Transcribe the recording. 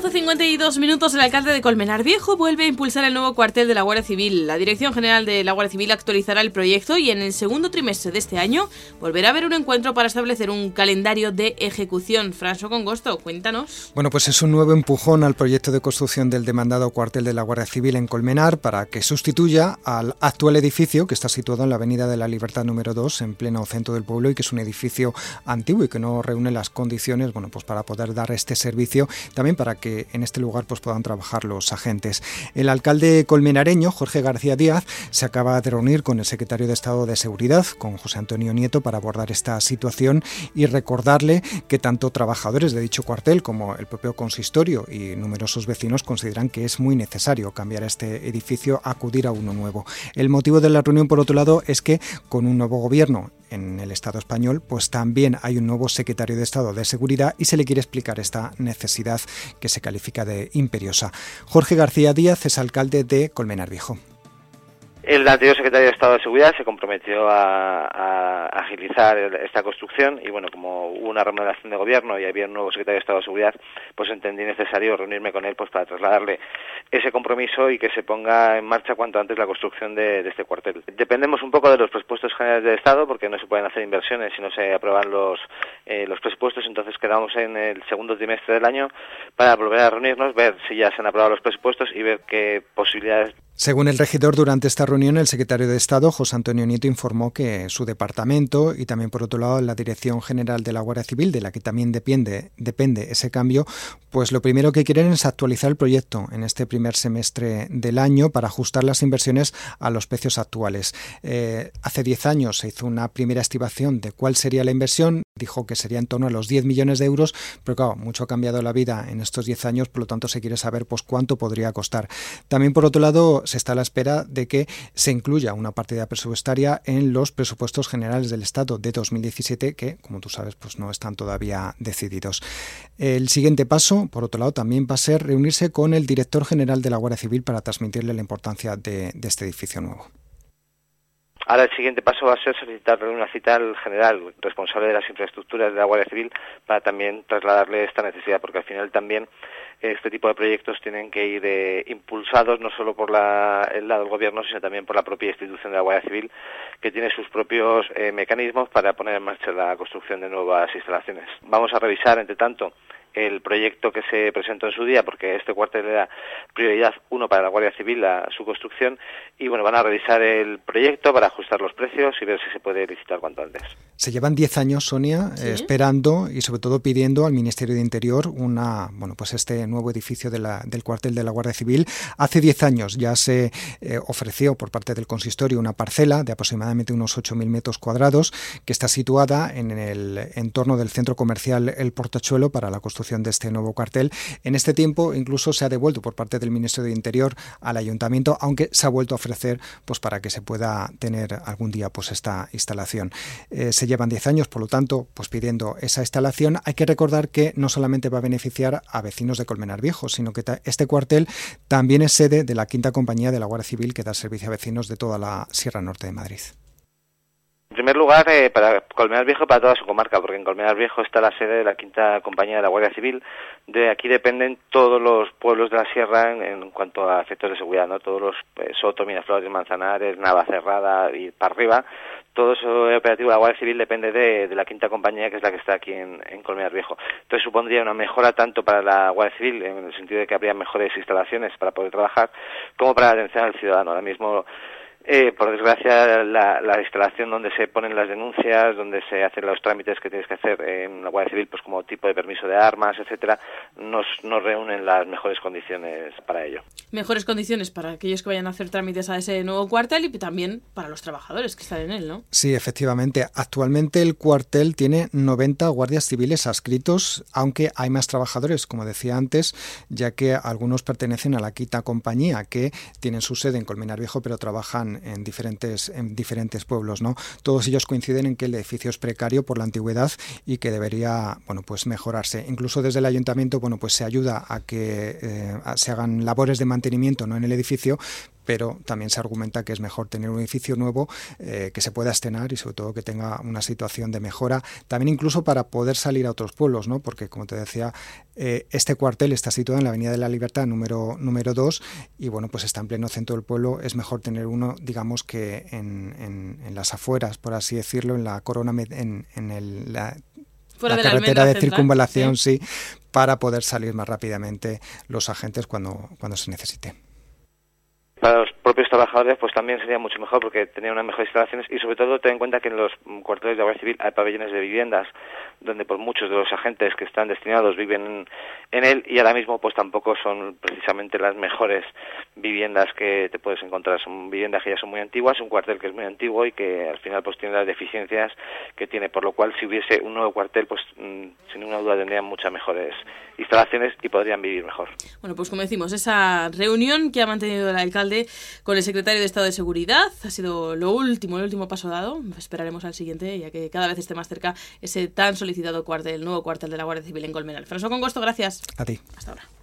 12.52 minutos, el alcalde de Colmenar Viejo vuelve a impulsar el nuevo cuartel de la Guardia Civil. La Dirección General de la Guardia Civil actualizará el proyecto y en el segundo trimestre de este año volverá a haber un encuentro para establecer un calendario de ejecución. François Congosto, cuéntanos. Bueno, pues es un nuevo empujón al proyecto de construcción del demandado cuartel de la Guardia Civil en Colmenar para que sustituya al actual edificio que está situado en la Avenida de la Libertad número 2, en pleno centro del pueblo y que es un edificio antiguo y que no reúne las condiciones bueno, pues para poder dar este servicio, también para que en este lugar pues, puedan trabajar los agentes. El alcalde colmenareño, Jorge García Díaz, se acaba de reunir con el secretario de Estado de Seguridad, con José Antonio Nieto, para abordar esta situación y recordarle que tanto trabajadores de dicho cuartel como el propio consistorio y numerosos vecinos consideran que es muy necesario cambiar este edificio, acudir a uno nuevo. El motivo de la reunión, por otro lado, es que con un nuevo gobierno en el Estado español, pues también hay un nuevo secretario de Estado de Seguridad y se le quiere explicar esta necesidad que se califica de imperiosa. Jorge García Díaz es alcalde de Colmenar Viejo. El anterior secretario de Estado de Seguridad se comprometió a, agilizar esta construcción y bueno, como hubo una remodelación de gobierno y había un nuevo secretario de Estado de Seguridad, pues entendí necesario reunirme con él pues para trasladarle ese compromiso y que se ponga en marcha cuanto antes la construcción de, este cuartel. Dependemos un poco de los presupuestos generales del Estado porque no se pueden hacer inversiones si no se aprueban los, eh, los presupuestos, entonces quedamos en el segundo trimestre del año para volver a reunirnos, ver si ya se han aprobado los presupuestos y ver qué posibilidades según el regidor, durante esta reunión, el secretario de Estado, José Antonio Nieto, informó que su departamento y también, por otro lado, la Dirección General de la Guardia Civil, de la que también depende, depende ese cambio, pues lo primero que quieren es actualizar el proyecto en este primer semestre del año para ajustar las inversiones a los precios actuales. Eh, hace 10 años se hizo una primera estimación de cuál sería la inversión, dijo que sería en torno a los 10 millones de euros, pero claro, mucho ha cambiado la vida en estos 10 años, por lo tanto se quiere saber pues cuánto podría costar. También, por otro lado, se está a la espera de que se incluya una partida presupuestaria en los presupuestos generales del Estado de 2017 que, como tú sabes, pues no están todavía decididos. El siguiente paso, por otro lado, también va a ser reunirse con el director general de la Guardia Civil para transmitirle la importancia de, este edificio nuevo. Ahora el siguiente paso va a ser solicitar una cita al general responsable de las infraestructuras de la Guardia Civil para también trasladarle esta necesidad, porque al final también este tipo de proyectos tienen que ir eh, impulsados no solo por el lado del gobierno, sino también por la propia institución de la Guardia Civil, que tiene sus propios eh, mecanismos para poner en marcha la construcción de nuevas instalaciones. Vamos a revisar, entre tanto, el proyecto que se presentó en su día, porque este cuartel era prioridad uno para la Guardia Civil, su construcción, y bueno, van a revisar el proyecto para ajustar los precios y ver si se puede licitar cuanto antes. Se llevan 10 años, Sonia, esperando y sobre todo pidiendo al Ministerio de Interior una, bueno, pues este nuevo edificio del cuartel de la Guardia Civil. Hace 10 años ya se eh, ofreció por parte del consistorio una parcela de aproximadamente unos 8.000 metros cuadrados que está situada en el entorno del centro comercial El Portachuelo para la construcción de este nuevo cuartel. En este tiempo incluso se ha devuelto por parte del Ministerio de Interior al Ayuntamiento, aunque se ha vuelto a ofrecer pues para que se pueda tener algún día pues esta instalación. Eh, se llevan 10 años, por lo tanto, pues pidiendo esa instalación. Hay que recordar que no solamente va a beneficiar a vecinos de Colmenar Viejo, sino que este cuartel también es sede de la quinta compañía de la Guardia Civil que da servicio a vecinos de toda la Sierra Norte de Madrid. En primer lugar, eh, para Colmenar Viejo, para toda su comarca, porque en Colmenar Viejo está la sede de la quinta compañía de la Guardia Civil. De aquí dependen todos los pueblos de la sierra en, cuanto a efectos de seguridad, ¿no? Todos los eh, Soto, Miraflores, Manzanares, Navacerrada y para arriba. Todo eso operativo de la Guardia Civil depende de, la quinta compañía, que es la que está aquí en, en Colmenar Viejo. Entonces supondría una mejora tanto para la Guardia Civil, en el sentido de que habría mejores instalaciones para poder trabajar, como para la atención al ciudadano. Ahora mismo eh, por desgracia, la, instalación donde se ponen las denuncias, donde se hacen los trámites que tienes que hacer en la Guardia Civil, pues como tipo de permiso de armas, etcétera, nos, nos reúnen las mejores condiciones para ello. Mejores condiciones para aquellos que vayan a hacer trámites a ese nuevo cuartel y también para los trabajadores que están en él, ¿no? Sí, efectivamente. Actualmente el cuartel tiene 90 guardias civiles adscritos, aunque hay más trabajadores, como decía antes, ya que algunos pertenecen a la quinta compañía, que tienen su sede en Colmenar Viejo, pero trabajan en, diferentes, en diferentes pueblos. ¿no? Todos ellos coinciden en que el edificio es precario por la antigüedad y que debería bueno, pues mejorarse. Incluso desde el ayuntamiento bueno, pues se ayuda a que eh, se hagan labores de mantenimiento ¿no? en el edificio, pero también se argumenta que es mejor tener un edificio nuevo eh, que se pueda estrenar y sobre todo que tenga una situación de mejora, también incluso para poder salir a otros pueblos, ¿no? porque como te decía, eh, este cuartel está situado en la Avenida de la Libertad número, número 2 y bueno, pues está en pleno centro del pueblo, es mejor tener uno, digamos que en, en, las afueras, por así decirlo, en la corona, en, en el, la, carretera de, circunvalación, sí, para poder salir más rápidamente los agentes cuando, cuando se necesite para los propios trabajadores pues también sería mucho mejor porque tenían unas mejores instalaciones y sobre todo ten en cuenta que en los cuarteles de Guardia Civil hay pabellones de viviendas donde por muchos de los agentes que están destinados viven en, él y ahora mismo pues tampoco son precisamente las mejores viviendas que te puedes encontrar son viviendas que ya son muy antiguas un cuartel que es muy antiguo y que al final pues tiene las deficiencias que tiene por lo cual si hubiese un nuevo cuartel pues mm, sin ninguna duda tendrían muchas mejores instalaciones y podrían vivir mejor bueno pues como decimos esa reunión que ha mantenido el alcalde con el secretario de Estado de Seguridad. Ha sido lo último, el último paso dado. Esperaremos al siguiente, ya que cada vez esté más cerca ese tan solicitado cuartel, el nuevo cuartel de la Guardia Civil en Colmenar. François Congosto, gracias. A ti. Hasta ahora.